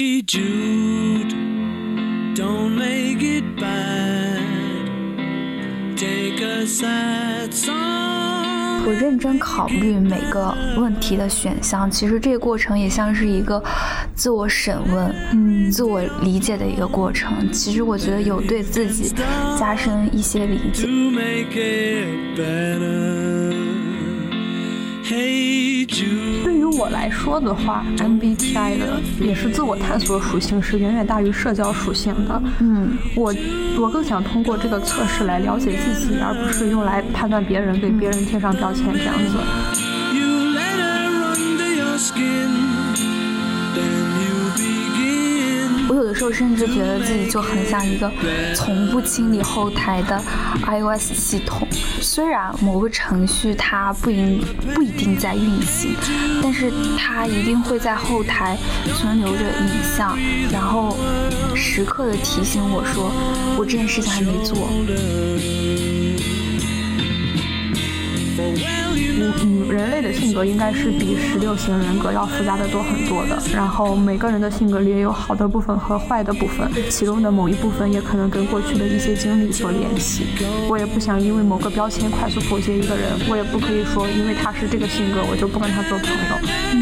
Jude, don't make it bad. Take a sad song. 我认真考虑每个问题的选项，其实这个过程也像是一个自我审问、嗯自我理解的一个过程。其实我觉得有对自己加深一些理解 to。make it better. 对于我来说的话，MBTI 的也是自我探索属性是远远大于社交属性的。嗯，我我更想通过这个测试来了解自己，而不是用来判断别人，给别人贴上标签这样子。有的时候甚至觉得自己就很像一个从不清理后台的 iOS 系统。虽然某个程序它不一不一定在运行，但是它一定会在后台存留着影像，然后时刻的提醒我说我这件事情还没做。嗯，人类的性格应该是比十六型人格要复杂的多很多的。然后每个人的性格里也有好的部分和坏的部分，其中的某一部分也可能跟过去的一些经历所联系。我也不想因为某个标签快速否决一个人，我也不可以说因为他是这个性格我就不跟他做朋友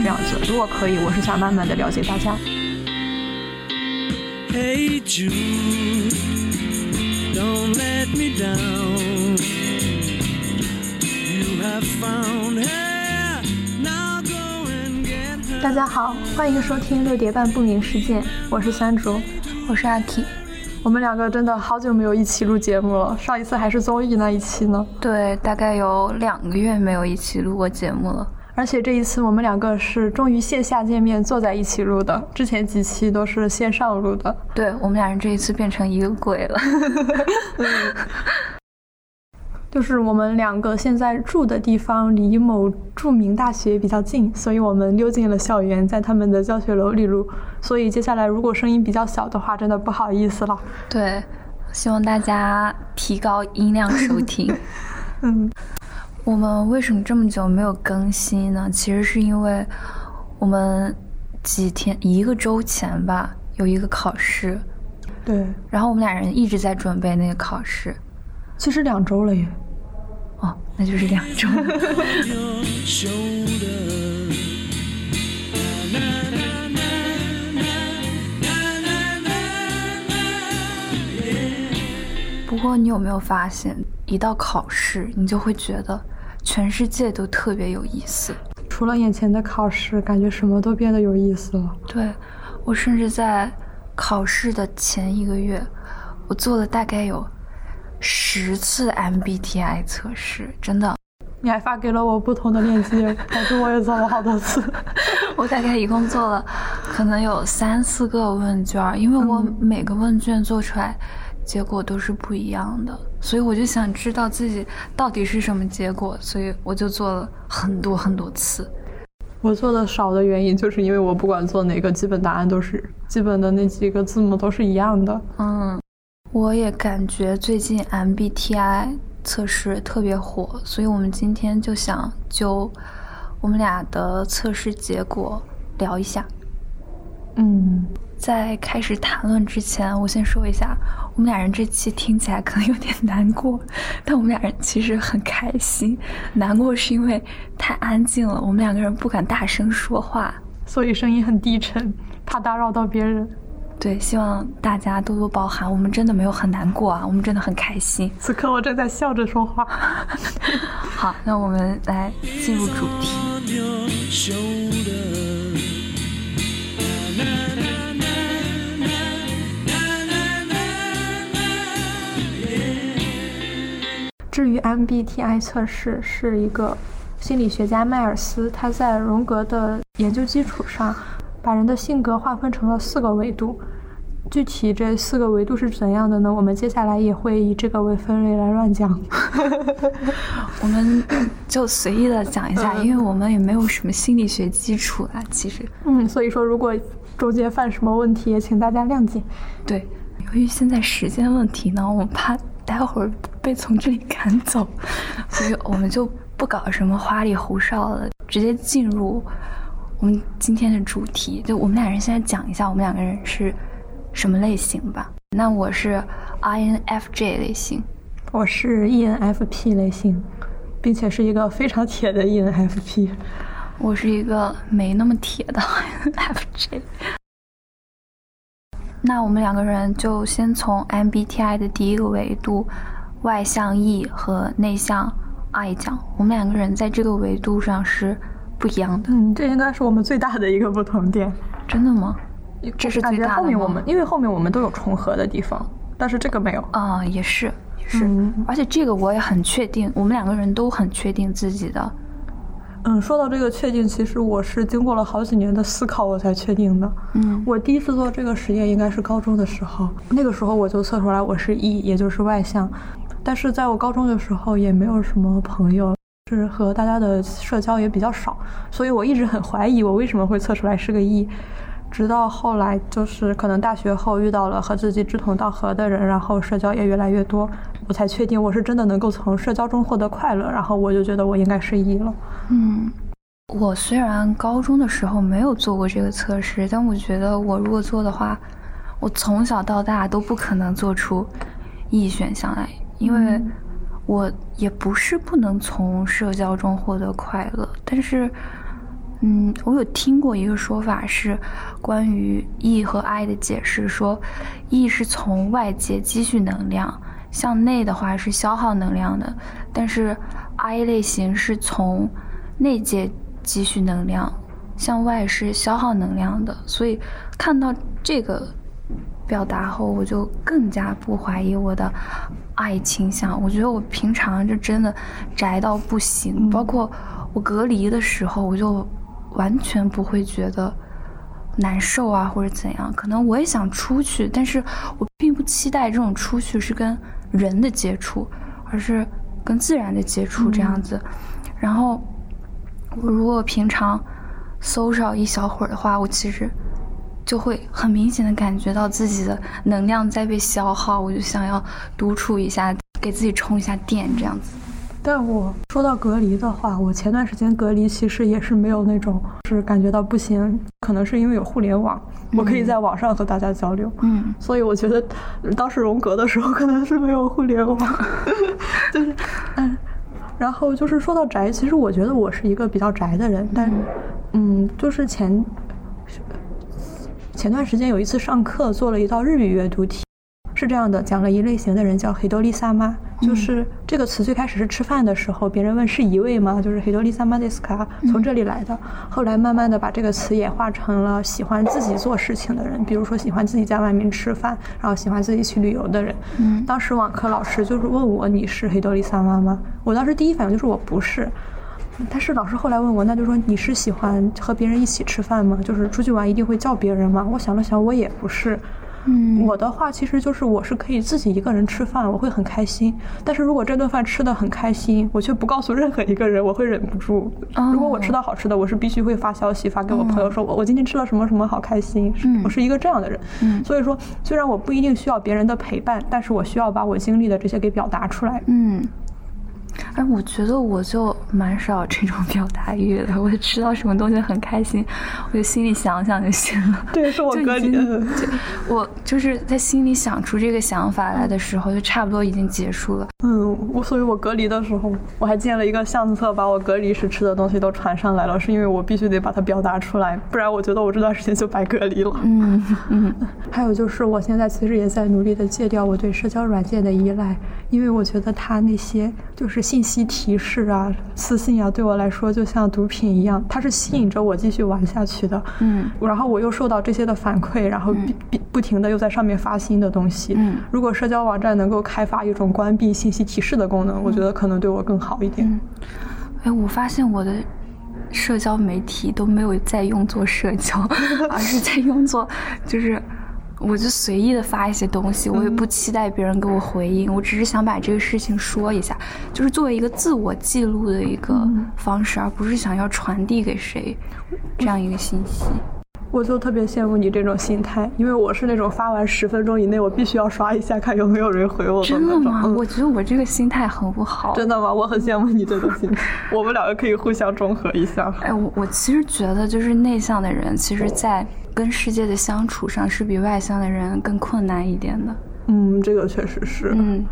这样子。如果可以，我是想慢慢的了解大家。Hey Jude, don't let me down. 大家好，欢迎收听六叠半不明事件，我是三竹。我是阿 K，我们两个真的好久没有一起录节目了，上一次还是综艺那一期呢。对，大概有两个月没有一起录过节目了。而且这一次我们两个是终于线下见面，坐在一起录的，之前几期都是线上录的。对我们俩人这一次变成一个鬼了。就是我们两个现在住的地方离某著名大学比较近，所以我们溜进了校园，在他们的教学楼里录。所以接下来如果声音比较小的话，真的不好意思了。对，希望大家提高音量收听。嗯，我们为什么这么久没有更新呢？其实是因为我们几天一个周前吧有一个考试，对，然后我们俩人一直在准备那个考试。其实两周了耶。哦，那就是两周。不过你有没有发现，一到考试，你就会觉得全世界都特别有意思。除了眼前的考试，感觉什么都变得有意思了。对我甚至在考试的前一个月，我做了大概有十次 MBTI 测试，真的，你还发给了我不同的链接，导致我也做了好多次。我大概一共做了可能有三四个问卷儿，因为我嗯每个问卷做出来结果都是不一样的，所以我就想知道自己到底是什么结果，所以我就做了很多很多次。我做的少的原因，就是因为我不管做哪个，基本答案都是基本的那几个字母都是一样的。嗯，我也感觉最近 MBTI 测试特别火，所以我们今天就想就我们俩的测试结果聊一下。嗯，在开始谈论之前，我先说一下，我们俩人这期听起来可能有点难过，但我们俩人其实很开心。难过是因为太安静了，我们两个人不敢大声说话。所以声音很低沉，怕打扰到别人。对，希望大家多多包涵，我们真的没有很难过啊，我们真的很开心。此刻我正在笑着说话。好，那我们来进入主题。至于 MBTI 测试，是一个心理学家迈尔斯他在荣格的研究基础上，把人的性格划分成了四个维度。具体这四个维度是怎样的呢？我们接下来也会以这个为分类来乱讲。我们就随意的讲一下，嗯因为我们也没有什么心理学基础啊。其实，嗯，所以说如果中间犯什么问题，也请大家谅解。对，由于现在时间问题呢，我们怕待会儿被从这里赶走，所以我们就不搞什么花里胡哨的，直接进入我们今天的主题，就我们俩人现在讲一下我们两个人是什么类型吧。那我是 INFJ 类型，我是 ENFP 类型，并且是一个非常铁的 ENFP。我是一个没那么铁的 INFJ。那我们两个人就先从 MBTI 的第一个维度，外向 E 和内向 I 讲。我们两个人在这个维度上是不一样的。嗯，这应该是我们最大的一个不同点。真的吗？这是最大的后面我们因为后面我们都有重合的地方，但是这个没有。啊、也是，也是。嗯而且这个我也很确定，我们两个人都很确定自己的。嗯，说到这个确定，其实我是经过了好几年的思考，我才确定的。嗯我第一次做这个实验应该是高中的时候，那个时候我就测出来我是 E，也就是外向。但是在我高中的时候也没有什么朋友，是和大家的社交也比较少，所以我一直很怀疑我为什么会测出来是个 E。直到后来，就是可能大学后遇到了和自己志同道合的人，然后社交也越来越多，我才确定我是真的能够从社交中获得快乐，然后我就觉得我应该是 E 了。嗯，我虽然高中的时候没有做过这个测试，但我觉得我如果做的话，我从小到大都不可能做出 E 选项来，因为我也不是不能从社交中获得快乐，但是。嗯，我有听过一个说法是关于 E 和 I 的解释，说 E 是从外界积蓄能量，向内的话是消耗能量的，但是 I 类型是从内界积蓄能量，向外是消耗能量的。所以看到这个表达后，我就更加不怀疑我的爱倾向。我觉得我平常就真的宅到不行，包括我隔离的时候，我就完全不会觉得难受啊，或者怎样。可能我也想出去，但是我并不期待这种出去是跟人的接触，而是跟自然的接触这样子。然后我如果平常搜少一小会儿的话，我其实就会很明显的感觉到自己的能量在被消耗，我就想要独处一下，给自己充一下电，这样子。但我说到隔离的话，我前段时间隔离其实也是没有那种是感觉到不行，可能是因为有互联网，我可以在网上和大家交流。嗯所以我觉得当时荣格的时候可能是没有互联网，就是嗯，然后就是说到宅，其实我觉得我是一个比较宅的人，但嗯，就是前前段时间有一次上课做了一道日语阅读题。是这样的，讲了一类型的人叫黑多利萨妈，就是这个词最开始是吃饭的时候，别人问是一位吗？就是黑多利萨妈 d 斯卡，从这里来的。后来慢慢的把这个词演化成了喜欢自己做事情的人，比如说喜欢自己在外面吃饭，然后喜欢自己去旅游的人。嗯当时网课老师就是问我你是黑多利萨妈吗？我当时第一反应就是我不是。但是老师后来问我，那就说你是喜欢和别人一起吃饭吗？就是出去玩一定会叫别人吗？我想了想，我也不是。嗯我的话其实就是我是可以自己一个人吃饭，我会很开心。但是如果这顿饭吃的很开心，我却不告诉任何一个人，我会忍不住。哦如果我吃到好吃的，我是必须会发消息发给我朋友说，我我今天吃了什么什么好开心。嗯我是一个这样的人。嗯所以说，虽然我不一定需要别人的陪伴，但是我需要把我经历的这些给表达出来。嗯，哎，我觉得我就蛮少这种表达欲的。我吃到什么东西很开心，我就心里想想就行了。这也是我隔离的。我就是在心里想出这个想法来的时候，就差不多已经结束了。嗯，我所以，我隔离的时候，我还建了一个相册，把我隔离时吃的东西都传上来了，是因为我必须得把它表达出来，不然我觉得我这段时间就白隔离了。嗯嗯还有就是，我现在其实也在努力的戒掉我对社交软件的依赖，因为我觉得它那些就是信息提示啊、私信啊，对我来说就像毒品一样，它是吸引着我继续玩下去的。嗯然后我又受到这些的反馈，然后不不不停的又在上面发新的东西。嗯如果社交网站能够开发一种关闭信息提示的功能，我觉得可能对我更好一点。嗯，哎，我发现我的社交媒体都没有在用作社交，而是在用作就是。我就随意的发一些东西，我也不期待别人给我回应，我只是想把这个事情说一下，就是作为一个自我记录的一个方式，而不是想要传递给谁这样一个信息。我就特别羡慕你这种心态，因为我是那种发完十分钟以内，我必须要刷一下看有没有人回我真的吗？嗯我觉得我这个心态很不好。真的吗？我很羡慕你这种心态，我们两个可以互相中和一下。哎，我我其实觉得，就是内向的人，其实在跟世界的相处上是比外向的人更困难一点的。嗯，这个确实是。嗯，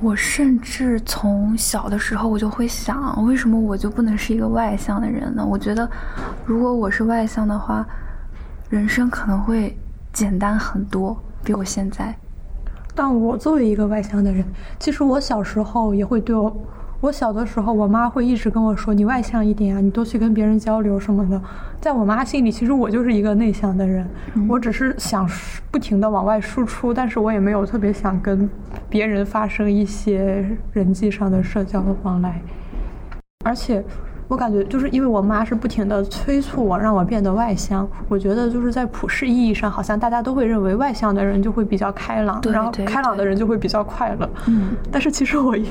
我甚至从小的时候我就会想，为什么我就不能是一个外向的人呢？我觉得，如果我是外向的话，人生可能会简单很多，比我现在。但我作为一个外向的人，其实我小时候也会对我，我小的时候，我妈会一直跟我说：“你外向一点啊，你多去跟别人交流什么的。”在我妈心里，其实我就是一个内向的人，我只是想不停的往外输出，但是我也没有特别想跟别人发生一些人际上的社交往来，而且。我感觉就是因为我妈是不停的催促我，让我变得外向。我觉得就是在普世意义上，好像大家都会认为外向的人就会比较开朗，然后开朗的人就会比较快乐。嗯，但是其实我也，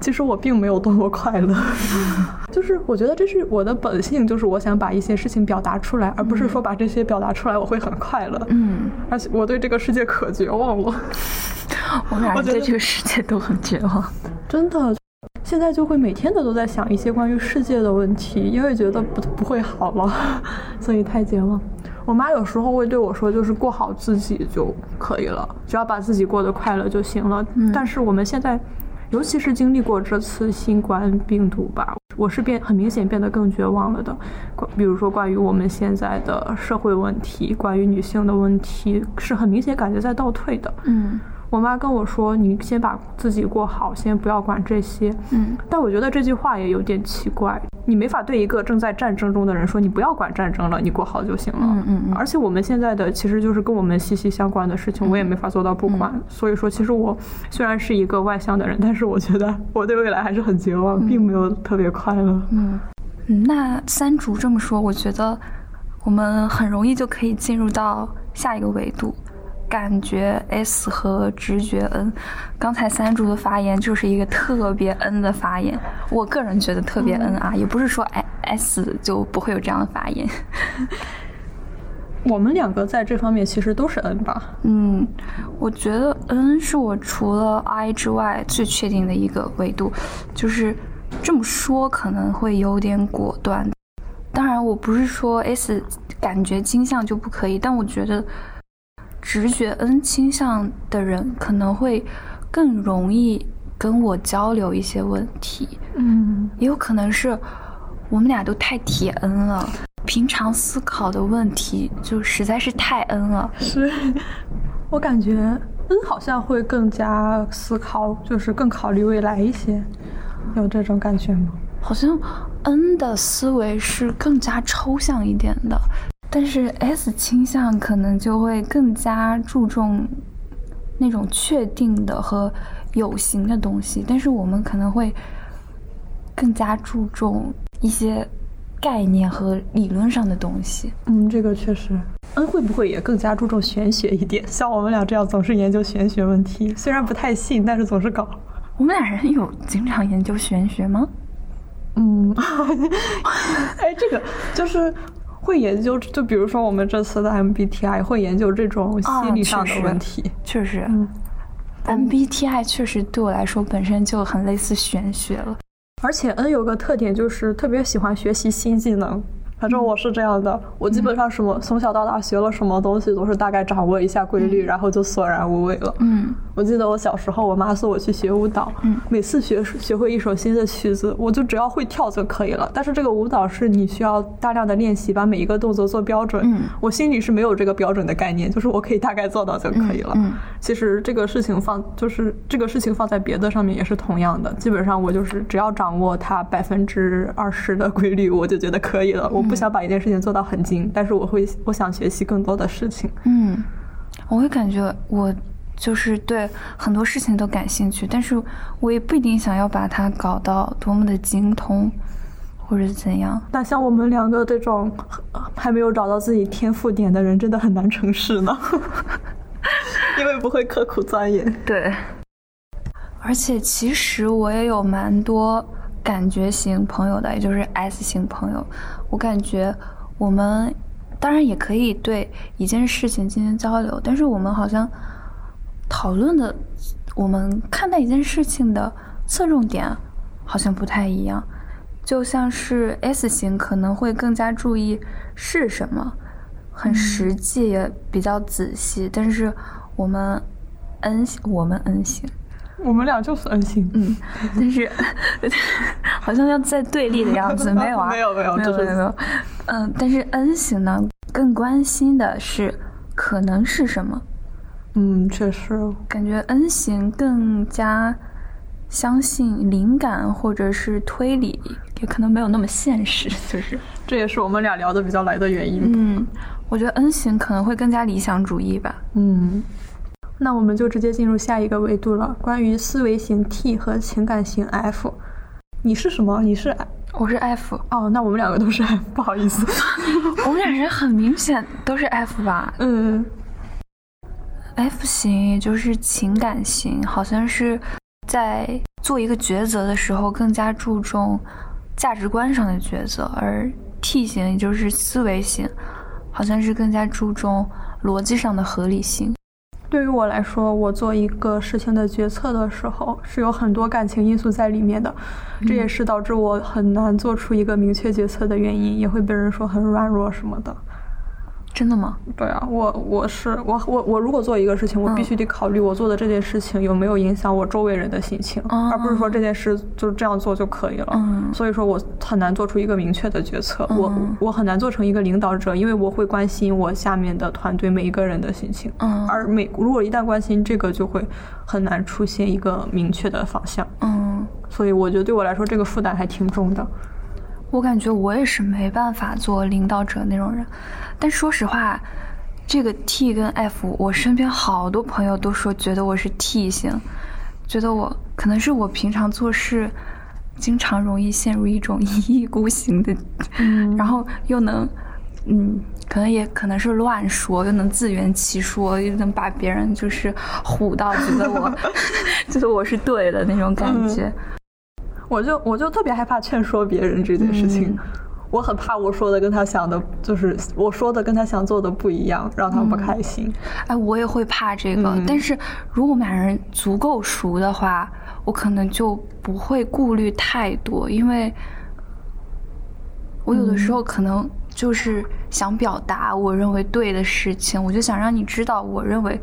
其实我并没有多么快乐。就是我觉得这是我的本性，就是我想把一些事情表达出来，而不是说把这些表达出来我会很快乐。嗯，而且我对这个世界可绝望了，我们俩我觉对这个世界都很绝望。真的。现在就会每天的都在想一些关于世界的问题，因为觉得不不会好了，所以太绝望。我妈有时候会对我说，就是过好自己就可以了，只要把自己过得快乐就行了。嗯但是我们现在，尤其是经历过这次新冠病毒吧，我是变很明显变得更绝望了的。关比如说关于我们现在的社会问题，关于女性的问题，是很明显感觉在倒退的。嗯我妈跟我说：“你先把自己过好，先不要管这些。”嗯，但我觉得这句话也有点奇怪。你没法对一个正在战争中的人说：“你不要管战争了，你过好就行了。”嗯嗯嗯而且我们现在的其实就是跟我们息息相关的事情，我也没法做到不管。所以说，其实我虽然是一个外向的人，但是我觉得我对未来还是很绝望，并没有特别快乐。嗯，那三竹这么说，我觉得我们很容易就可以进入到下一个维度，感觉 S 和直觉 N。刚才三竹的发言就是一个特别 N 的发言，我个人觉得特别 N 啊，也不是说 S 就不会有这样的发言。我们两个在这方面其实都是 N 吧？嗯，我觉得 N 是我除了 I 之外最确定的一个维度，就是这么说可能会有点果断。当然，我不是说 S 感觉倾向就不可以，但我觉得直觉 N 倾向的人可能会更容易跟我交流一些问题，嗯，也有可能是我们俩都太铁 N 了。平常思考的问题就实在是太 N 了，是我感觉 N 好像会更加思考，就是更考虑未来一些，有这种感觉吗？好像 N 的思维是更加抽象一点的，但是 S 倾向可能就会更加注重那种确定的和有形的东西，但是我们可能会更加注重一些概念和理论上的东西。嗯，这个确实。嗯会不会也更加注重玄学一点？像我们俩这样总是研究玄学问题，虽然不太信，但是总是搞。我们俩人有经常研究玄学吗？嗯，哎，这个就是会研究，就比如说我们这次的 MBTI 会研究这种心理上的问题。确实，嗯 MBTI 确实对我来说本身就很类似玄学了。而且 N 有个特点就是特别喜欢学习新技能。反正我是这样的，我基本上什么从小到大学了什么东西都是大概掌握一下规律，然后就索然无味了。嗯我记得我小时候，我妈送我去学舞蹈，嗯每次学学会一首新的曲子，我就只要会跳就可以了。但是这个舞蹈是你需要大量的练习，把每一个动作做标准。嗯我心里是没有这个标准的概念，就是我可以大概做到就可以了。嗯嗯其实这个事情放就是这个事情放在别的上面也是同样的，基本上我就是只要掌握它百分之二十的规律，我就觉得可以了。我不想把一件事情做到很精，但是我会我想学习更多的事情。嗯，我会感觉我就是对很多事情都感兴趣，但是我也不一定想要把它搞到多么的精通，或者怎样。那像我们两个这种还没有找到自己天赋点的人，真的很难成事呢，因为不会刻苦钻研。对，而且其实我也有蛮多感觉型朋友的，也就是 S 型朋友。我感觉我们当然也可以对一件事情进行交流，但是我们好像讨论的，我们看待一件事情的侧重点好像不太一样。就像是 S 型可能会更加注意是什么，很实际也比较仔细，但是我们 N 型，我们 N 型。我们俩就是 N 型，嗯，但是 好像要在对立的样子，没有啊，没有没有没有没有，嗯，但是 N 型呢，更关心的是可能是什么，嗯，确实，感觉 N 型更加相信灵感或者是推理，也可能没有那么现实，就是，这也是我们俩聊的比较来的原因。嗯，我觉得 N 型可能会更加理想主义吧，嗯，那我们就直接进入下一个维度了，关于思维型 T 和情感型 F。你是什么？你是我是 F，哦，那我们两个都是 F，不好意思。我们俩人很明显都是 F 吧，嗯 F 型也就是情感型，好像是在做一个抉择的时候更加注重价值观上的抉择，而 T 型也就是思维型，好像是更加注重逻辑上的合理性。对于我来说，我做一个事情的决策的时候，是有很多感情因素在里面的，这也是导致我很难做出一个明确决策的原因，也会被人说很软弱什么的。真的吗？对啊，我我是我我我如果做一个事情，我必须得考虑我做的这件事情有没有影响我周围人的心情，哦而不是说这件事就这样做就可以了。嗯所以说我很难做出一个明确的决策，我嗯我很难做成一个领导者，因为我会关心我下面的团队每一个人的心情，嗯而每如果一旦关心这个，就会很难出现一个明确的方向。嗯，所以我觉得对我来说，这个负担还挺重的。我感觉我也是没办法做领导者那种人，但说实话，这个 T 跟 F，我身边好多朋友都说觉得我是 T 型，觉得我可能是我平常做事经常容易陷入一种一意孤行的，嗯。然后又能，嗯，可能也可能是乱说，又能自圆其说，又能把别人就是唬到觉得我 觉得我是对的那种感觉。我就我就特别害怕劝说别人这件事情，嗯。我很怕我说的跟他想的，就是我说的跟他想做的不一样，让他不开心。哎，我也会怕这个，嗯。但是如果我们俩人足够熟的话，我可能就不会顾虑太多，因为我有的时候可能就是想表达我认为对的事情，我就想让你知道我认为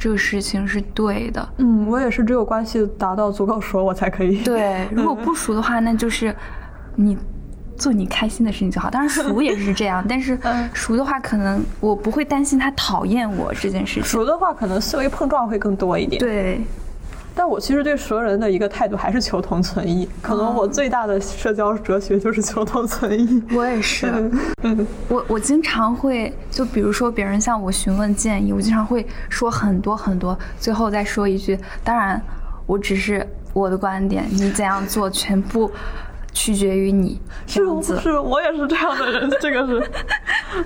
这个事情是对的。嗯，我也是，只有关系达到足够熟，我才可以。对，如果不熟的话，那就是你做你开心的事情就好。当然熟也是这样，但是嗯熟的话，可能我不会担心他讨厌我这件事情。熟的话，可能思维碰撞会更多一点。，对，但我其实对所有人的一个态度还是求同存异。可能我最大的社交哲学就是求同存异。我也是。嗯我我经常会，就比如说别人向我询问建议，我经常会说很多很多，最后再说一句，当然我只是我的观点，你怎样做全部取决于你。这样子，是，我也是这样的人，这个是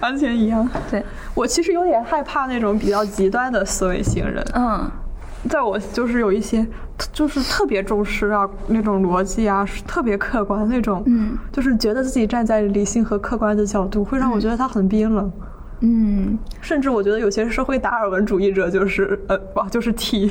完全一样。对，我其实有点害怕那种比较极端的思维型人，嗯在我就是有一些就是特别重视啊那种逻辑啊，特别客观那种，嗯就是觉得自己站在理性和客观的角度，会让我觉得他很冰冷。嗯，甚至我觉得有些社会达尔文主义者就是呃，哇，就是 T，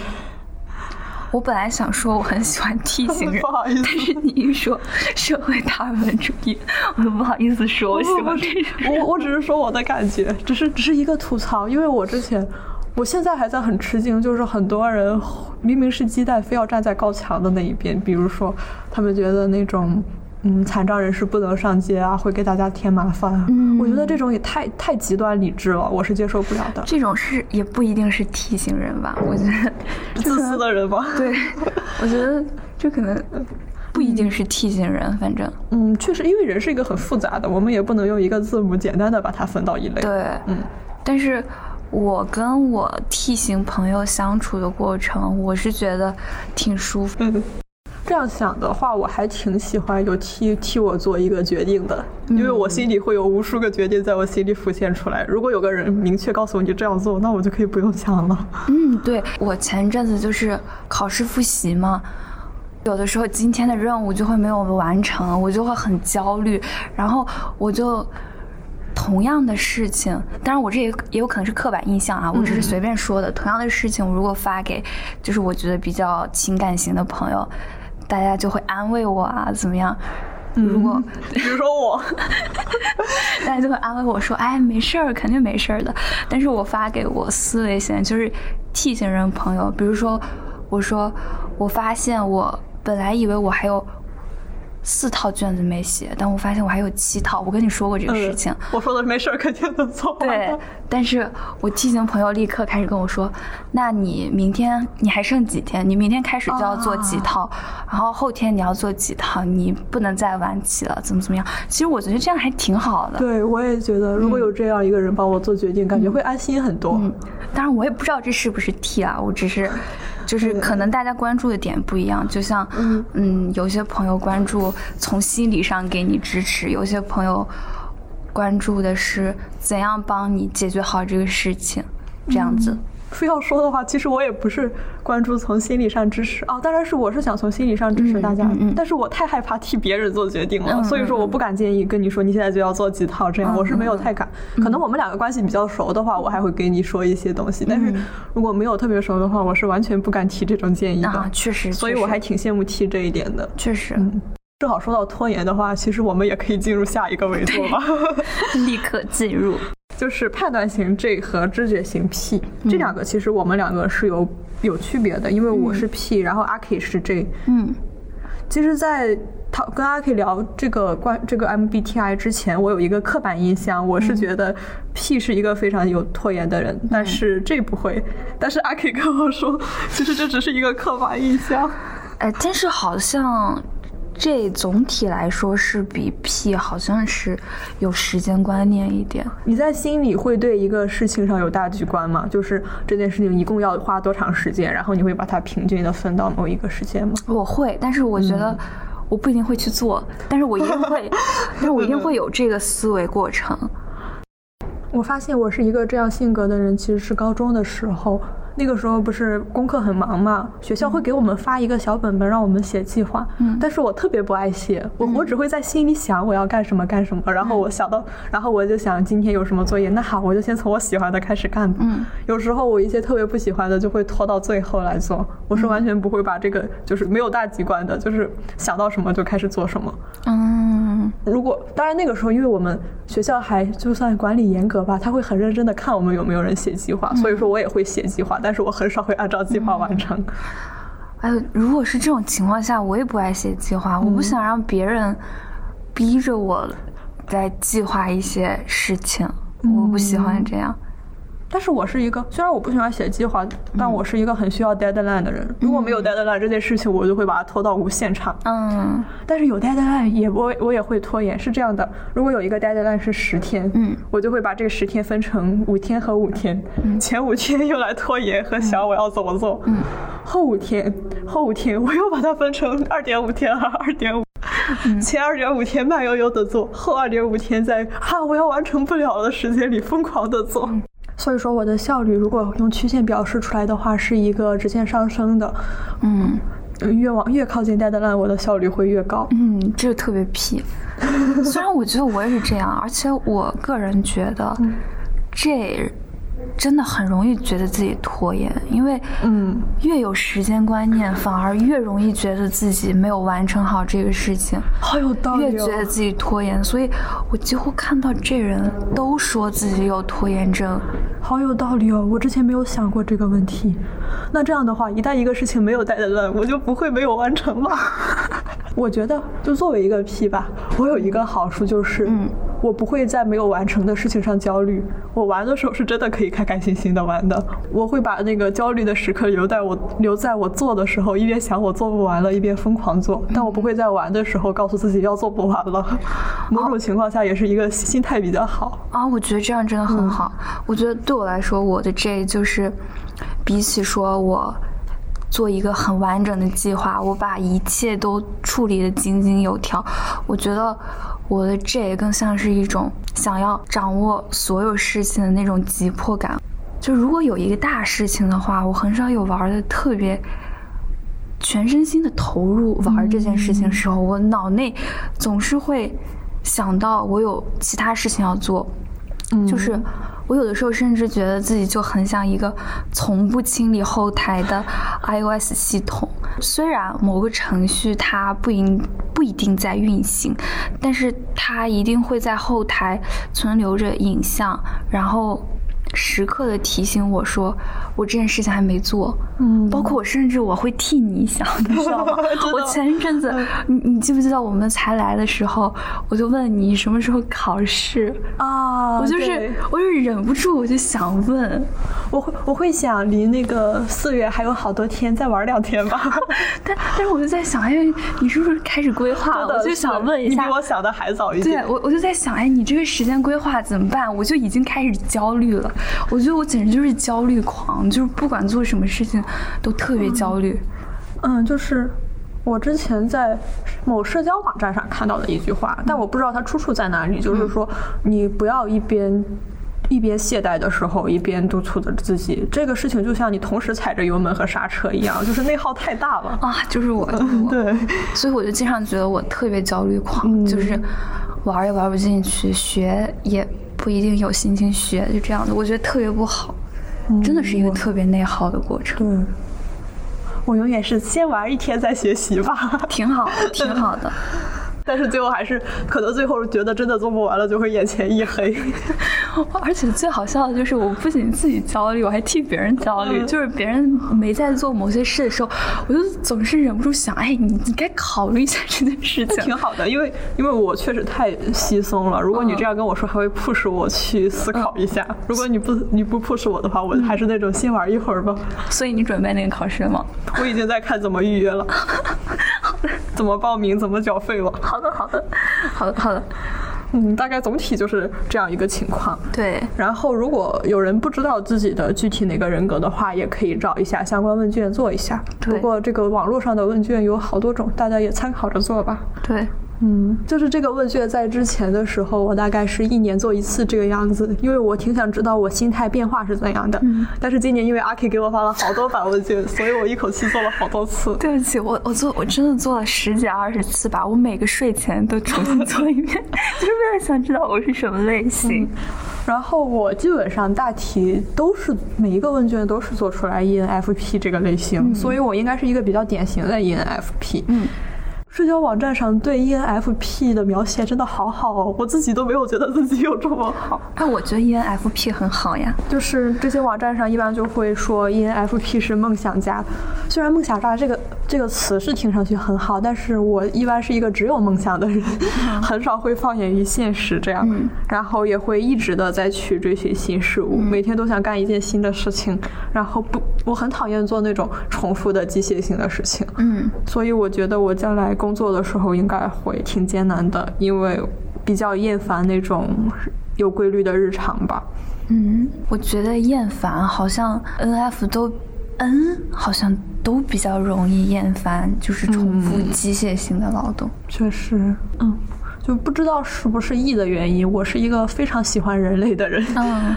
我本来想说我很喜欢 T 型人 不，好意思但是你一说社会达尔文主义，我都不好意思说我喜欢这种。我我只是说我的感觉，只是只是一个吐槽，因为我之前，我现在还在很吃惊，就是很多人明明是鸡蛋，非要站在高墙的那一边，比如说他们觉得那种。嗯，残障人士不能上街啊，会给大家添麻烦啊。嗯我觉得这种也太太极端理智了，我是接受不了的。这种是也不一定是 T 型人吧？我觉得自私的人吧？对，我觉得这可能不一定是 T 型人，反正嗯，确实，因为人是一个很复杂的，我们也不能用一个字母简单的把它分到一类。，对，嗯，但是我跟我 T 型朋友相处的过程，我是觉得挺舒服。嗯，这样想的话，我还挺喜欢有替替我做一个决定的，因为我心里会有无数个决定在我心里浮现出来。如果有个人明确告诉我你这样做，那我就可以不用想了。嗯，对我前阵子就是考试复习嘛。有的时候今天的任务就会没有完成，我就会很焦虑，然后我就同样的事情，当然我这也也有可能是刻板印象啊，我只是随便说的。同样的事情，如果发给就是我觉得比较情感型的朋友，大家就会安慰我啊，怎么样？如果 比如说我，大家就会安慰我说：“哎，没事儿，肯定没事儿的。”但是我发给我思维型就是 T 型人朋友，比如说我说我发现我本来以为我还有四套卷子没写，但我发现我还有七套。我跟你说过这个事情，我说的没事儿，肯定能做完对。但是我 T 型朋友立刻开始跟我说：“那你明天你还剩几天？你明天开始就要做几套，然后后天你要做几套，你不能再晚起了，怎么怎么样？”其实我觉得这样还挺好的。对，我也觉得，如果有这样一个人帮我做决定，感觉会安心很多。嗯，当然我也不知道这是不是 T 啊，我只是 就是可能大家关注的点不一样，就像嗯有些朋友关注从心理上给你支持，有些朋友关注的是怎样帮你解决好这个事情，这样子。非 要说的话，其实我也不是关注从心理上支持哦，当然是我是想从心理上支持大家，嗯嗯嗯但是我太害怕替别人做决定了，嗯所以说我不敢建议跟你说你现在就要做几套这样，嗯我是没有太敢。可能我们两个关系比较熟的话，我还会给你说一些东西，但是嗯如果没有特别熟的话，我是完全不敢提这种建议的。啊，确实，所以我还挺羡慕 T 这一点的。确实、正好说到拖延的话，其实我们也可以进入下一个维度了。立刻进入。就是判断型 J 和知觉型 P、这两个，其实我们两个是有有区别的，因为我是 P，、然后阿 K 是 J。嗯其实，在他跟阿 K 聊这个关这个 MBTI 之前，我有一个刻板印象，我是觉得 P 是一个非常有拖延的人，但是 J 不会。但是阿 K 跟我说，其实这只是一个刻板印象。哎，但是好像这总体来说是比 P 好像是有时间观念一点。你在心里会对一个事情上有大局观吗？就是这件事情一共要花多长时间，然后你会把它平均的分到某一个时间吗？我会，但是我觉得我不一定会去做，但是我一定 会，但是我一定会有这个思维过程。我发现我是一个这样性格的人，其实是高中的时候。那个时候不是功课很忙嘛，学校会给我们发一个小本本让我们写计划，嗯。但是我特别不爱写，我我只会在心里想我要干什么干什么，然后我想到，然后我就想今天有什么作业，那好，我就先从我喜欢的开始干。吧。嗯。有时候我一些特别不喜欢的就会拖到最后来做，我是完全不会把这个就是没有大局观的，就是想到什么就开始做什么。嗯。如果当然那个时候，因为我们学校还就算管理严格吧，他会很认真的看我们有没有人写计划，所以说我也会写计划，但是我很少会按照计划完成。哎呦，如果是这种情况下，我也不爱写计划，我不想让别人逼着我来计划一些事情，我不喜欢这样。但是我是一个，虽然我不喜欢写计划，但我是一个很需要 deadline 的人。如果没有 deadline 这件事情，我就会把它拖到无限长。嗯但是有 deadline 也我我也会拖延，是这样的。如果有一个 deadline 是十天，嗯，我就会把这个十天分成五天和五天，前五天用来拖延和想我要怎么做，嗯，后五天后五天我又把它分成二点五天和二点五。前二点五天慢悠悠的做，后二点五天在哈我要完成不了的时间里疯狂的做。所以说我的效率如果用曲线表示出来的话，是一个直线上升的。嗯呃越往越靠近 deadline，我的效率会越高。嗯，这个特别屁。虽然我觉得我也是这样，而且我个人觉得这真的很容易觉得自己拖延，因为嗯，越有时间观念，反而越容易觉得自己没有完成好这个事情。好有道理、哦。越觉得自己拖延，所以我几乎看到这人都说自己有拖延症。好有道理哦，我之前没有想过这个问题。那这样的话，一旦一个事情没有带的烂，我就不会没有完成了。我觉得，就作为一个 P 吧，我有一个好处就是，嗯我不会在没有完成的事情上焦虑。我玩的时候是真的可以开开心心的玩的。我会把那个焦虑的时刻留在我留在我做的时候，一边想我做不完了，一边疯狂做。但我不会在玩的时候告诉自己要做不完了。某种情况下也是一个心态比较好。啊，我觉得这样真的很好。我觉得对我来说，我的这就是比起说我做一个很完整的计划，我把一切都处理的井井有条，我觉得我的这更像是一种想要掌握所有事情的那种急迫感。就如果有一个大事情的话，我很少有玩的特别。全身心的投入玩这件事情的时候，我脑内总是会想到我有其他事情要做，就是我有的时候甚至觉得自己就很像一个从不清理后台的 iOS 系统。虽然某个程序它不一不一定在运行，但是它一定会在后台存留着影像，然后时刻的提醒我说我这件事情还没做。嗯包括我甚至我会替你想，你知道吗？我前一阵子，你你记不记得我们才来的时候，我就问你什么时候考试？啊，我就是我就是忍不住，我就想问，我会我会想离那个四月还有好多天，再玩两天吧。但但是我就在想，哎，你是不是开始规划了？我就想问一下你比，我想的还早一点。对我我就在想，哎，你这个时间规划怎么办？我就已经开始焦虑了。我觉得我简直就是焦虑狂，就是不管做什么事情都特别焦虑。嗯，就是我之前在某社交网站上看到的一句话，但我不知道它出处在哪里。就是说，你不要一边。一边懈怠的时候，一边督促着自己。这个事情就像你同时踩着油门和刹车一样，就是内耗太大了。啊，就是我，就是我对，所以我就经常觉得我特别焦虑狂，就是玩也玩不进去，学也不一定有心情学，就这样的，我觉得特别不好，真的是一个特别内耗的过程，对，我永远是先玩一天再学习吧。挺好，挺好的。但是最后还是可能最后觉得真的做不完了，就会眼前一黑。而且最好笑的就是，我不仅自己焦虑，我还替别人焦虑。就是别人没在做某些事的时候，我就总是忍不住想，哎，你你该考虑一下这件事情。挺好的，因为因为我确实太稀松了。如果你这样跟我说，还会 push 我去思考一下。如果你不你不 push 我的话，我还是那种先玩一会儿吧。所以你准备那个考试了吗？我已经在看怎么预约了，怎么报名，怎么缴费了。好的，好的，好的，好的。嗯，大概总体就是这样一个情况。对，然后，如果有人不知道自己的具体哪个人格的话，也可以找一下相关问卷做一下。对不过这个网络上的问卷有好多种，大家也参考着做吧。对，嗯，就是这个问卷在之前的时候，我大概是一年做一次这个样子，因为我挺想知道我心态变化是怎样的。嗯但是今年因为阿 K 给我发了好多版问卷，所以我一口气做了好多次。对不起，我我做我真的做了十几二十次吧，我每个睡前都重新做一遍，就是为了想知道我是什么类型。然后我基本上大体都是每一个问卷都是做出来 E ENFP 这个类型，所以我应该是一个比较典型的 E ENFP。嗯。社交网站上对 E ENFP 的描写真的好好哦，我自己都没有觉得自己有这么好。但，我觉得 ENFP 很好呀。就是这些网站上一般就会说 E ENFP 是梦想家，虽然梦想家这个这个词是听上去很好，但是我一般是一个只有梦想的人，很少会放眼于现实这样，嗯。然后也会一直的在去追寻新事物，每天都想干一件新的事情，然后不，我很讨厌做那种重复的机械性的事情，嗯。所以我觉得我将来工作的时候应该会挺艰难的，因为比较厌烦那种有规律的日常吧。嗯，我觉得厌烦好像 NF 都 N 好像都比较容易厌烦，就是重复机械性的劳动。确实，嗯，就不知道是不是 E 的原因，我是一个非常喜欢人类的人。嗯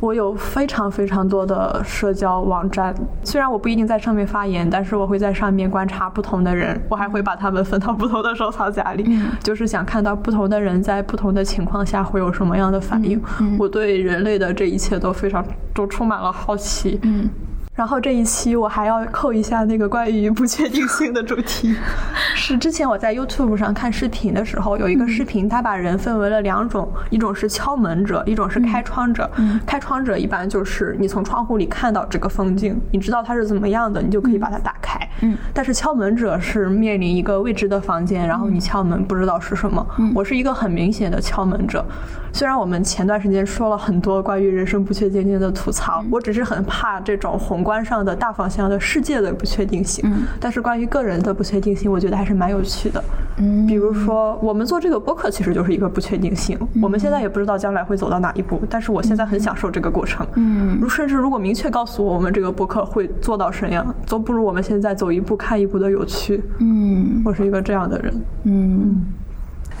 我有非常非常多的社交网站，虽然我不一定在上面发言，但是我会在上面观察不同的人，我还会把他们分到不同的收藏夹里，嗯就是想看到不同的人在不同的情况下会有什么样的反应。嗯我对人类的这一切都非常都充满了好奇。嗯然后这一期我还要扣一下那个关于不确定性的主题，是之前我在 YouTube 上看视频的时候，有一个视频，他把人分为了两种，一种是敲门者，一种是开窗者。开窗者一般就是你从窗户里看到这个风景，你知道它是怎么样的，你就可以把它打开。嗯但是敲门者是面临一个未知的房间，然后你敲门不知道是什么。我是一个很明显的敲门者，虽然我们前段时间说了很多关于人生不确定性的吐槽，我只是很怕这种宏观上的大方向的世界的不确定性。嗯但是关于个人的不确定性，我觉得还是蛮有趣的。嗯比如说，我们做这个播客其实就是一个不确定性，我们现在也不知道将来会走到哪一步，但是我现在很享受这个过程。嗯如甚至如果明确告诉我我们这个播客会做到什么样，都不如我们现在走一步看一步的有趣。嗯我是一个这样的人。嗯。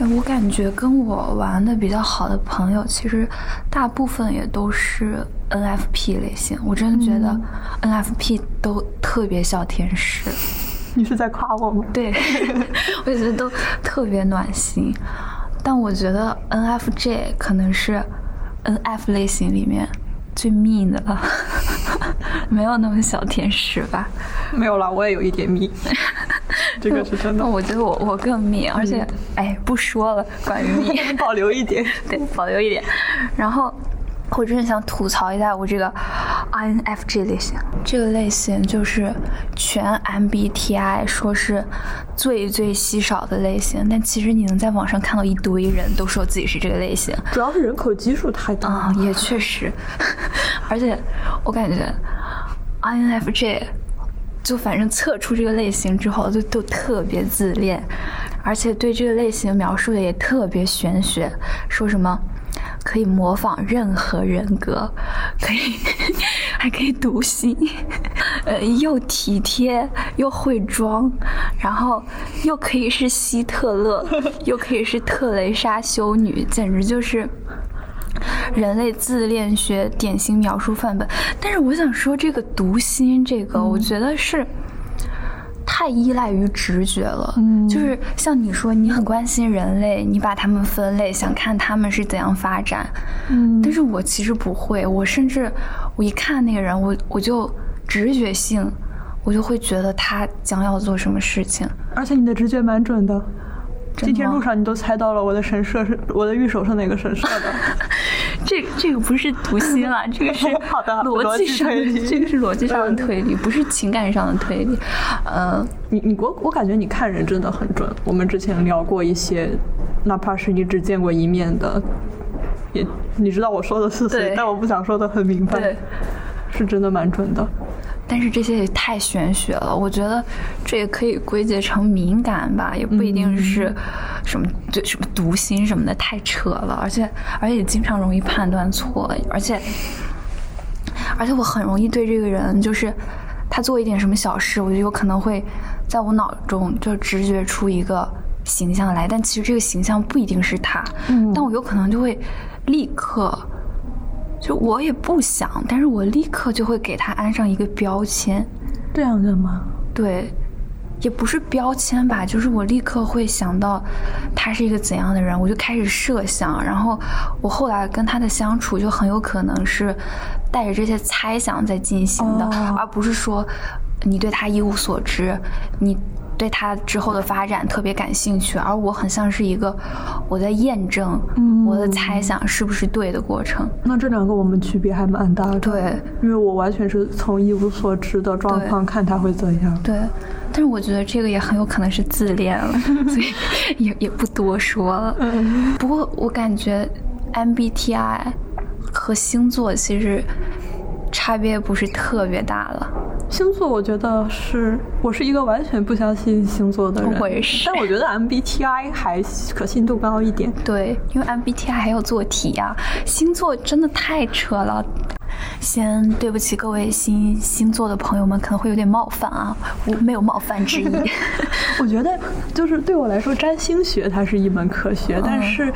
哎，我感觉跟我玩的比较好的朋友，其实大部分也都是 NFP 类型。我真的觉得 NFP 都特别小天使。你是在夸我吗？对，我觉得都特别暖心。但我觉得 NFJ 可能是 NF 类型里面最 mean 的了，没有那么小天使吧？没有了，我也有一点迷，这个是真的。我觉得我我更 mean，而且、哎不说了，关于 mean。保留一点。对，保留一点。然后我真的想吐槽一下我这个 INFJ 类型，这个类型就是全 MBTI 说是最最稀少的类型，但其实你能在网上看到一堆人都说自己是这个类型。主要是人口基数太大。啊、也确实，而且我感觉 INFJ 就反正测出这个类型之后，就都特别自恋，而且对这个类型描述的也特别玄学，说什么可以模仿任何人格，可以 还可以读心，呃，又体贴又会装，然后又可以是希特勒，又可以是特蕾莎修女，简直就是。人类自恋学典型描述范本，但是我想说，这个读心，这个我觉得是太依赖于直觉了。嗯就是像你说，你很关心人类，你把他们分类，想看他们是怎样发展。嗯但是我其实不会，我甚至我一看那个人，我我就直觉性，我就会觉得他将要做什么事情。而且你的直觉蛮准的。今天路上你都猜到了我的神社是我的御守是哪个神社的。这这个不是读心了，这个是 好的逻辑上的，这个是逻辑上的推理，不是情感上的推理。呃，你你我我感觉你看人真的很准。我们之前聊过一些，哪怕是你只见过一面的，也你知道我说的是谁，但我不想说的很明白对，是真的蛮准的。但是这些也太玄学了，我觉得这也可以归结成敏感吧，也不一定是什么对什么读心什么的，太扯了，而且而且经常容易判断错，而且而且我很容易对这个人就是他做一点什么小事，我就有可能会在我脑中就直觉出一个形象来，但其实这个形象不一定是他，嗯但我有可能就会立刻。就我也不想，但是我立刻就会给他安上一个标签，这样的吗？对，也不是标签吧，就是我立刻会想到他是一个怎样的人，我就开始设想，然后我后来跟他的相处就很有可能是带着这些猜想在进行的，哦而不是说你对他一无所知，你。对他之后的发展特别感兴趣，而我很像是一个我在验证嗯我的猜想是不是对的过程。那这两个我们区别还蛮大的。对，因为我完全是从一无所知的状况看他会怎样。对，但是我觉得这个也很有可能是自恋了，所以也也不多说了。嗯 不过我感觉 MBTI 和星座其实差别不是特别大了。星座我觉得是我是一个完全不相信星座的人，我也是但我觉得 MBTI 还可信度高一点。对，因为 MBTI 还要做题呀、星座真的太扯了。先对不起各位星星座的朋友们，可能会有点冒犯啊，我没有冒犯之意。我觉得就是对我来说，占星学它是一门科学，但是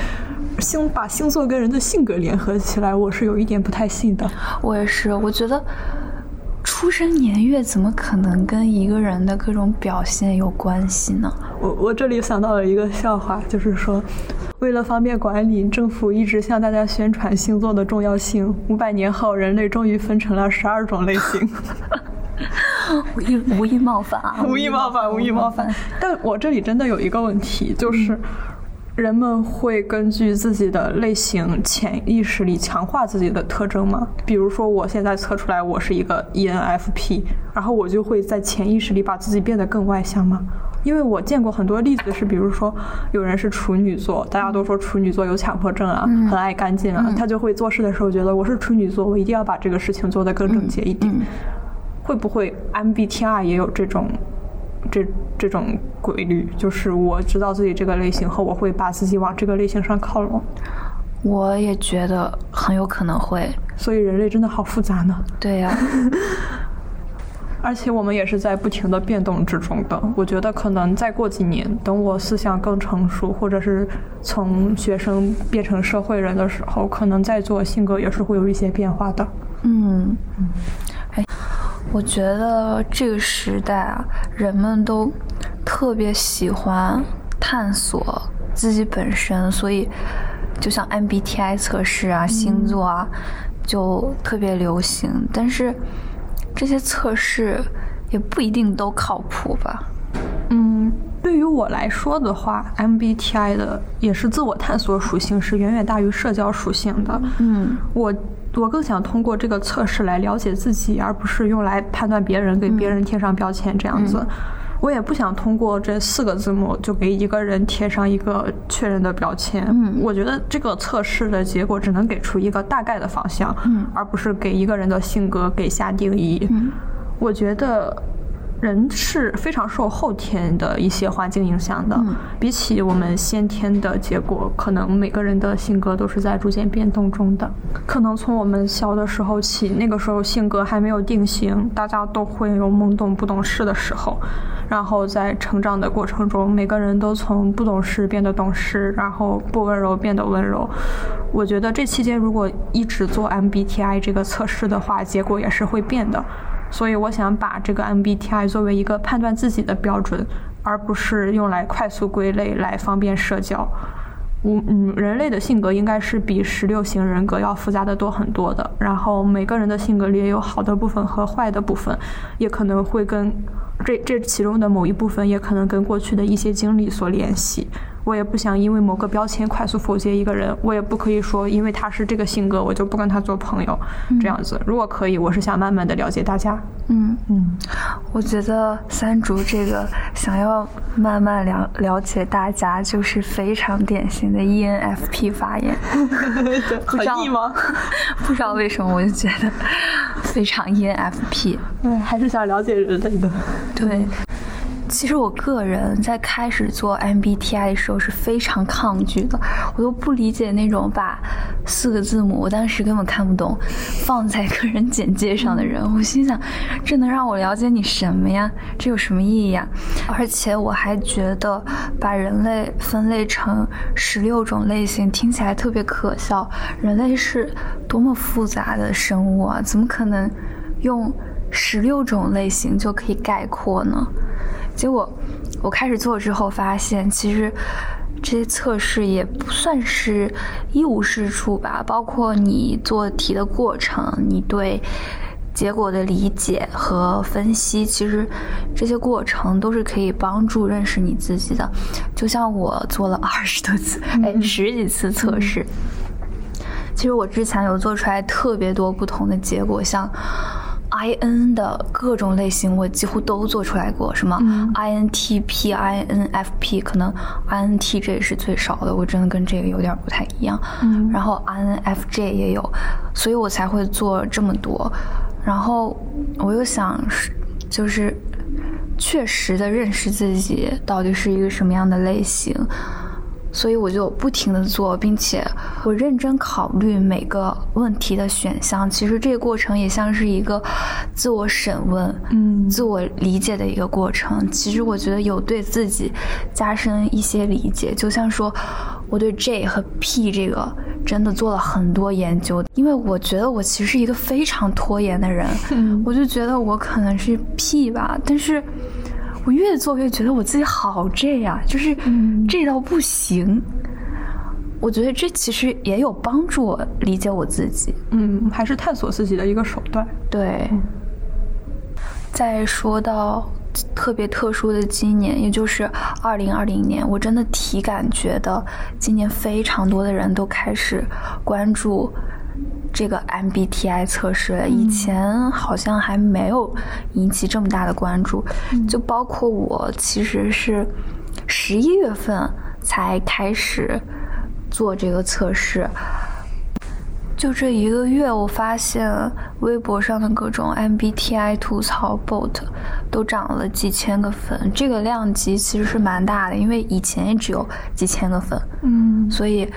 星把星座跟人的性格联合起来，我是有一点不太信的。我也是，我觉得出生年月怎么可能跟一个人的各种表现有关系呢？我我这里想到了一个笑话，就是说，为了方便管理，政府一直向大家宣传星座的重要性。五百年后，人类终于分成了十二种类型。无意无意冒犯啊！无意冒犯，无意冒犯。但我这里真的有一个问题，就是人们会根据自己的类型潜意识里强化自己的特征吗？比如说，我现在测出来我是一个 ENFP，然后我就会在潜意识里把自己变得更外向吗？因为我见过很多例子是，比如说有人是处女座，大家都说处女座有强迫症啊，很爱干净啊，他就会做事的时候觉得我是处女座，我一定要把这个事情做得更整洁一点。会不会 MBTI 也有这种这这种规律？就是我知道自己这个类型后，我会把自己往这个类型上靠拢。我也觉得很有可能会。所以人类真的好复杂呢，对呀、而且我们也是在不停的变动之中的。我觉得可能再过几年，等我思想更成熟，或者是从学生变成社会人的时候，可能在做性格也是会有一些变化的。嗯，哎，我觉得这个时代啊，人们都特别喜欢探索自己本身，所以就像 MBTI 测试啊、星座啊，就特别流行。但是这些测试也不一定都靠谱吧？嗯，对于我来说的话，MBTI 的也是自我探索属性是远远大于社交属性的。嗯，我我更想通过这个测试来了解自己，而不是用来判断别人，给别人贴上标签这样子。我也不想通过这四个字母就给一个人贴上一个确认的标签。嗯我觉得这个测试的结果只能给出一个大概的方向，嗯而不是给一个人的性格给下定义。嗯我觉得人是非常受后天的一些环境影响的，嗯比起我们先天的结果，可能每个人的性格都是在逐渐变动中的。可能从我们小的时候起，那个时候性格还没有定型，大家都会有懵懂不懂事的时候。然后在成长的过程中，每个人都从不懂事变得懂事，然后不温柔变得温柔。我觉得这期间如果一直做 MBTI 这个测试的话，结果也是会变的。所以我想把这个 MBTI 作为一个判断自己的标准，而不是用来快速归类来方便社交。我嗯，人类的性格应该是比十六型人格要复杂的多很多的。然后每个人的性格里也有好的部分和坏的部分，也可能会跟这这其中的某一部分也可能跟过去的一些经历所联系。我也不想因为某个标签快速否决一个人，我也不可以说因为他是这个性格，我就不跟他做朋友，这样子。如果可以，我是想慢慢的了解大家。嗯，嗯，我觉得三竹这个想要慢慢了了解大家，就是非常典型的 ENFP 发言。不知道很 E 吗？不知道为什么，我就觉得非常 ENFP。对，还是想了解人类的。对，其实我个人在开始做 MBTI 的时候是非常抗拒的，我都不理解那种把四个字母，我当时根本看不懂，放在个人简介上的人。我心想，这能让我了解你什么呀？这有什么意义呀？而且我还觉得把人类分类成十六种类型听起来特别可笑。人类是多么复杂的生物啊，怎么可能用十六种类型就可以概括呢？结果我开始做之后，发现其实这些测试也不算是一无是处吧，包括你做题的过程，你对结果的理解和分析，其实这些过程都是可以帮助认识你自己的。就像我做了 二十多次，哎，十几次测试。其实我之前有做出来特别多不同的结果，像 I N 的各种类型，我几乎都做出来过。什么 I N T P、I N F P，可能 I N T 这也是最少的，我真的跟这个有点不太一样。嗯然后 I N F J 也有，所以我才会做这么多。然后我又想是，就是确实的认识自己到底是一个什么样的类型。所以我就不停的做，并且我认真考虑每个问题的选项。其实这个过程也像是一个自我审问、嗯自我理解的一个过程。其实我觉得有对自己加深一些理解，就像说我对 J 和 P 这个真的做了很多研究，因为我觉得我其实是一个非常拖延的人，嗯我就觉得我可能是 P 吧，但是。我越做越觉得我自己好这样、就是嗯 J 到不行。我觉得这其实也有帮助我理解我自己。嗯，还是探索自己的一个手段。对。再说到特别特殊的今年，也就是二零二零年，我真的体感觉得今年非常多的人都开始关注这个 MBTI 测试了。以前好像还没有引起这么大的关注，就包括我，其实是十一月份才开始做这个测试。就这一个月，我发现微博上的各种 MBTI 吐槽 bot 都涨了几千个粉，这个量级其实是蛮大的，因为以前也只有几千个粉，嗯所以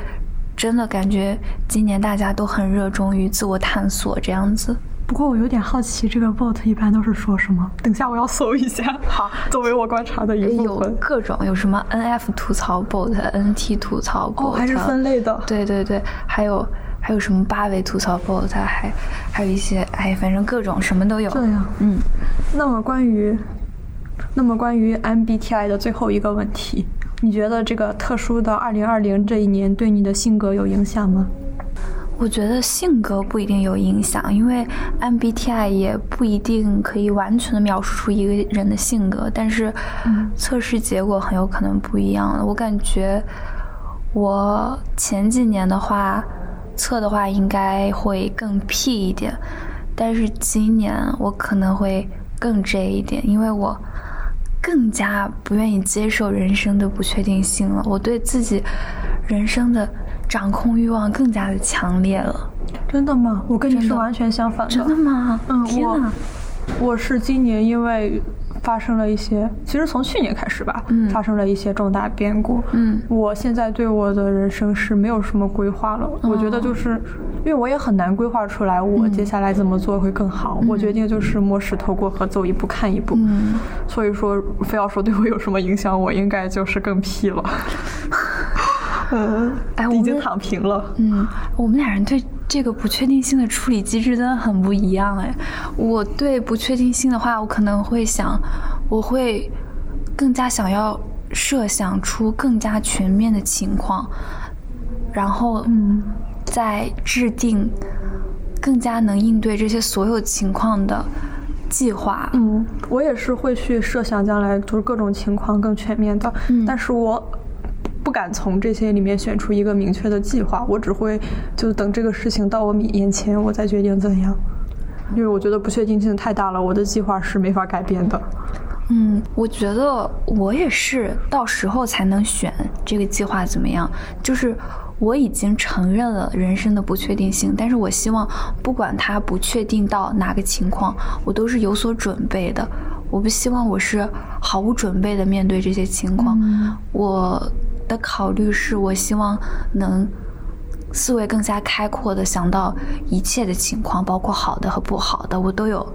真的感觉今年大家都很热衷于自我探索这样子。不过我有点好奇，这个 bot 一般都是说什么？等下我要搜一下。好，作为我观察的一部有分。各种有什么 NF 吐槽 bot、NT 吐槽 bot，、哦，还是分类的。对对对，还有还有什么八维吐槽 bot，还还有一些哎，反正各种什么都有。这样。嗯，那么关于，那么关于 MBTI 的最后一个问题，你觉得这个特殊的二零二零这一年对你的性格有影响吗？我觉得性格不一定有影响，因为 MBTI 也不一定可以完全的描述出一个人的性格，但是测试结果很有可能不一样。我感觉我前几年的话测的话应该会更 P 一点，但是今年我可能会更 J 一点，因为我更加不愿意接受人生的不确定性了。我对自己人生的掌控欲望更加的强烈了。真的吗？我跟你是完全相反的。真的吗？嗯我！我是今年因为发生了一些，其实从去年开始吧，嗯发生了一些重大变故。嗯我现在对我的人生是没有什么规划了。我觉得就是，因为我也很难规划出来我接下来怎么做会更好。我决定就是摸石头过河，走一步看一步。嗯，所以说，非要说对我有什么影响，我应该就是更屁了。嗯，哎我已经躺平了。嗯，我们俩人对这个不确定性的处理机制真的很不一样哎。我对不确定性的话，我可能会想，我会更加想要设想出更加全面的情况，然后嗯再制定更加能应对这些所有情况的计划。嗯，我也是会去设想将来就是各种情况更全面的，嗯但是我不敢从这些里面选出一个明确的计划，我只会就等这个事情到我眼前，我再决定怎样。因为我觉得不确定性太大了，我的计划是没法改变的。嗯，我觉得我也是到时候才能选这个计划怎么样。就是我已经承认了人生的不确定性，但是我希望不管它不确定到哪个情况，我都是有所准备的。我不希望我是毫无准备的面对这些情况。我的考虑是我希望能思维更加开阔的想到一切的情况，包括好的和不好的，我都有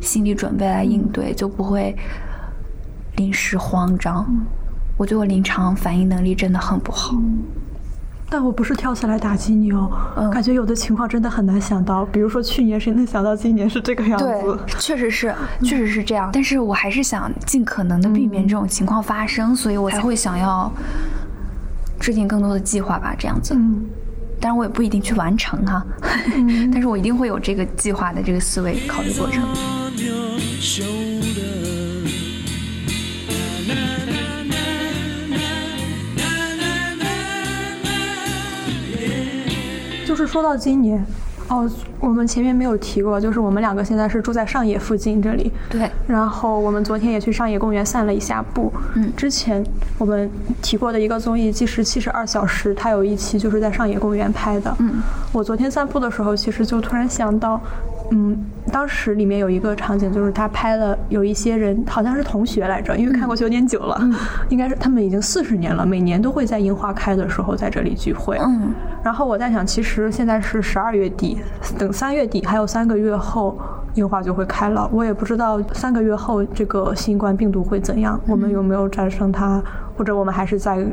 心理准备来应对，就不会临时慌张。我觉得我临场反应能力真的很不好。但我不是跳起来打击你哦，嗯感觉有的情况真的很难想到，比如说去年谁能想到今年是这个样对子？，确实是，确实是这样。但是我还是想尽可能的避免这种情况发生，所以我才会想要制定更多的计划吧，这样子。嗯，当然我也不一定去完成哈，但是我一定会有这个计划的这个思维考虑过程。就是说到今年，哦，我们前面没有提过，就是我们两个现在是住在上野附近这里，对，然后我们昨天也去上野公园散了一下步。嗯之前我们提过的一个综艺《计时七十二小时》，它有一期就是在上野公园拍的。嗯，我昨天散步的时候，其实就突然想到，嗯，当时里面有一个场景，就是他拍了有一些人，好像是同学来着，因为看过去有点久了，应该是他们已经四十年了，每年都会在樱花开的时候在这里聚会。嗯然后我在想，其实现在是十二月底，等三月底还有三个月后，樱花就会开了。我也不知道三个月后这个新冠病毒会怎样，我们有没有战胜它，或者我们还是在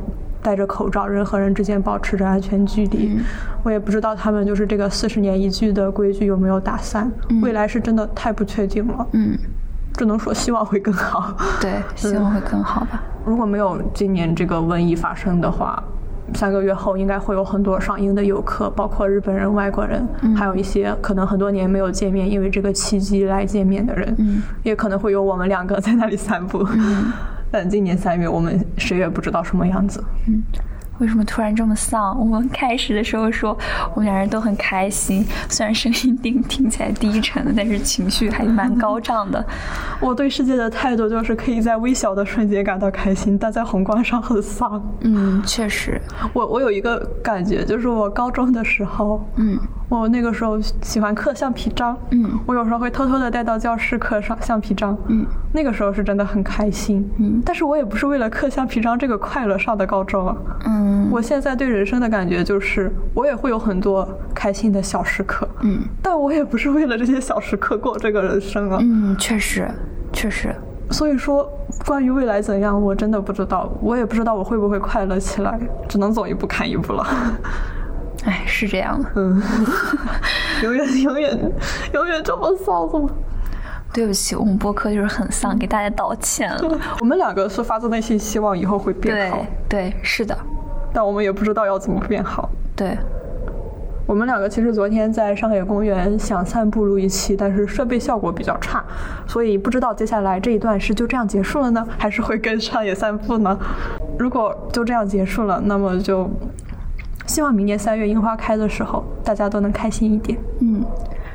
戴着口罩，人和人之间保持着安全距离。我也不知道他们就是这个四十年一聚的规矩有没有打散。未来是真的太不确定了，嗯，只能说希望会更好。对，希望会更好吧。如果没有今年这个瘟疫发生的话，三个月后应该会有很多上映的游客，包括日本人、外国人，还有一些可能很多年没有见面，因为这个契机来见面的人，嗯也可能会有我们两个在那里散步。但今年三月，我们谁也不知道什么样子。嗯为什么突然这么丧？我们开始的时候说我们两人都很开心，虽然声音听听起来低沉的，但是情绪还蛮高涨的。我对世界的态度就是可以在微小的瞬间感到开心，但在宏观上很丧。嗯，确实，我我有一个感觉，就是我高中的时候，嗯。我那个时候喜欢刻橡皮章，嗯。我有时候会偷偷的带到教室刻上橡皮章，嗯，那个时候是真的很开心，嗯。但是我也不是为了刻橡皮章这个快乐上的高中啊，嗯我现在对人生的感觉就是，我也会有很多开心的小时刻，嗯但我也不是为了这些小时刻过这个人生啊，嗯，确实确实，所以说关于未来怎样，我真的不知道，我也不知道我会不会快乐起来，只能走一步看一步了。哎，是这样的。嗯，永远永远永远这么丧，吗？对不起，我们播客就是很丧，给大家道歉了。我们两个是发自内心希望以后会变对好，对，是的，但我们也不知道要怎么变好。对，我们两个其实昨天在上野公园想散步录一期，但是设备效果比较差，所以不知道接下来这一段是就这样结束了呢，还是会跟上野散步呢？如果就这样结束了，那么就希望明年三月樱花开的时候，大家都能开心一点。嗯。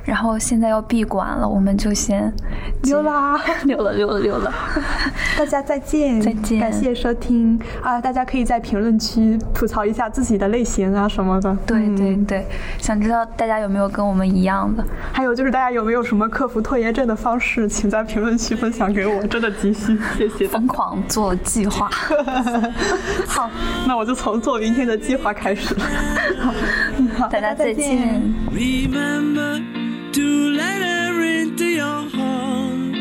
然后现在要闭馆了，我们就先 溜啦，溜了溜了溜了。大家再见，再见感谢收听啊！大家可以在评论区吐槽一下自己的类型啊什么的。对嗯对对，想知道大家有没有跟我们一样的？还有就是大家有没有什么克服拖延症的方式，请在评论区分享给我，真的急需，谢谢。疯狂做计划。好，那我就从做明天的计划开始了。好，大家再见。Remember to let her into your heart.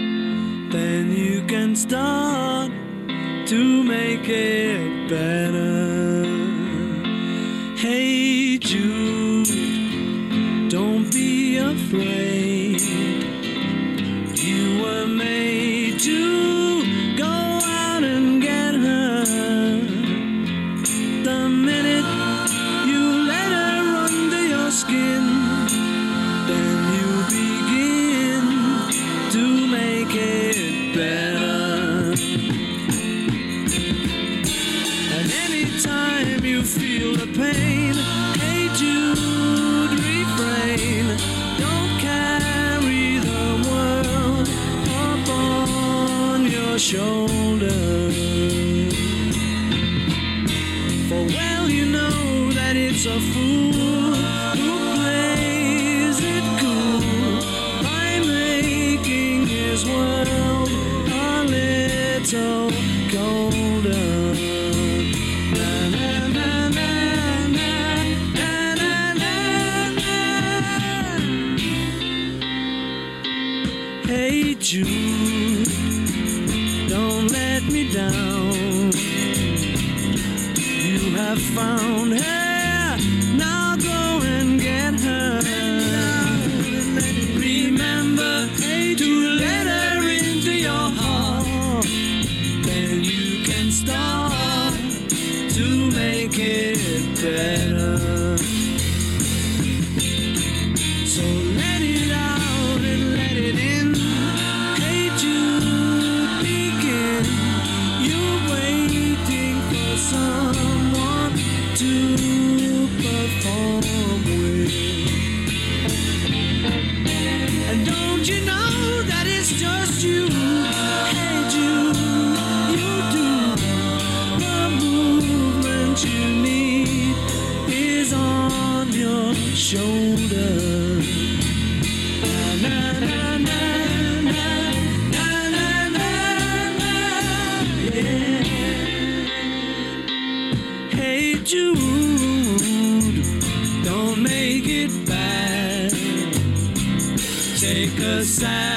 Then you can start to make it better. Hey Jude, don't be afraid. Someone to perform with. sand.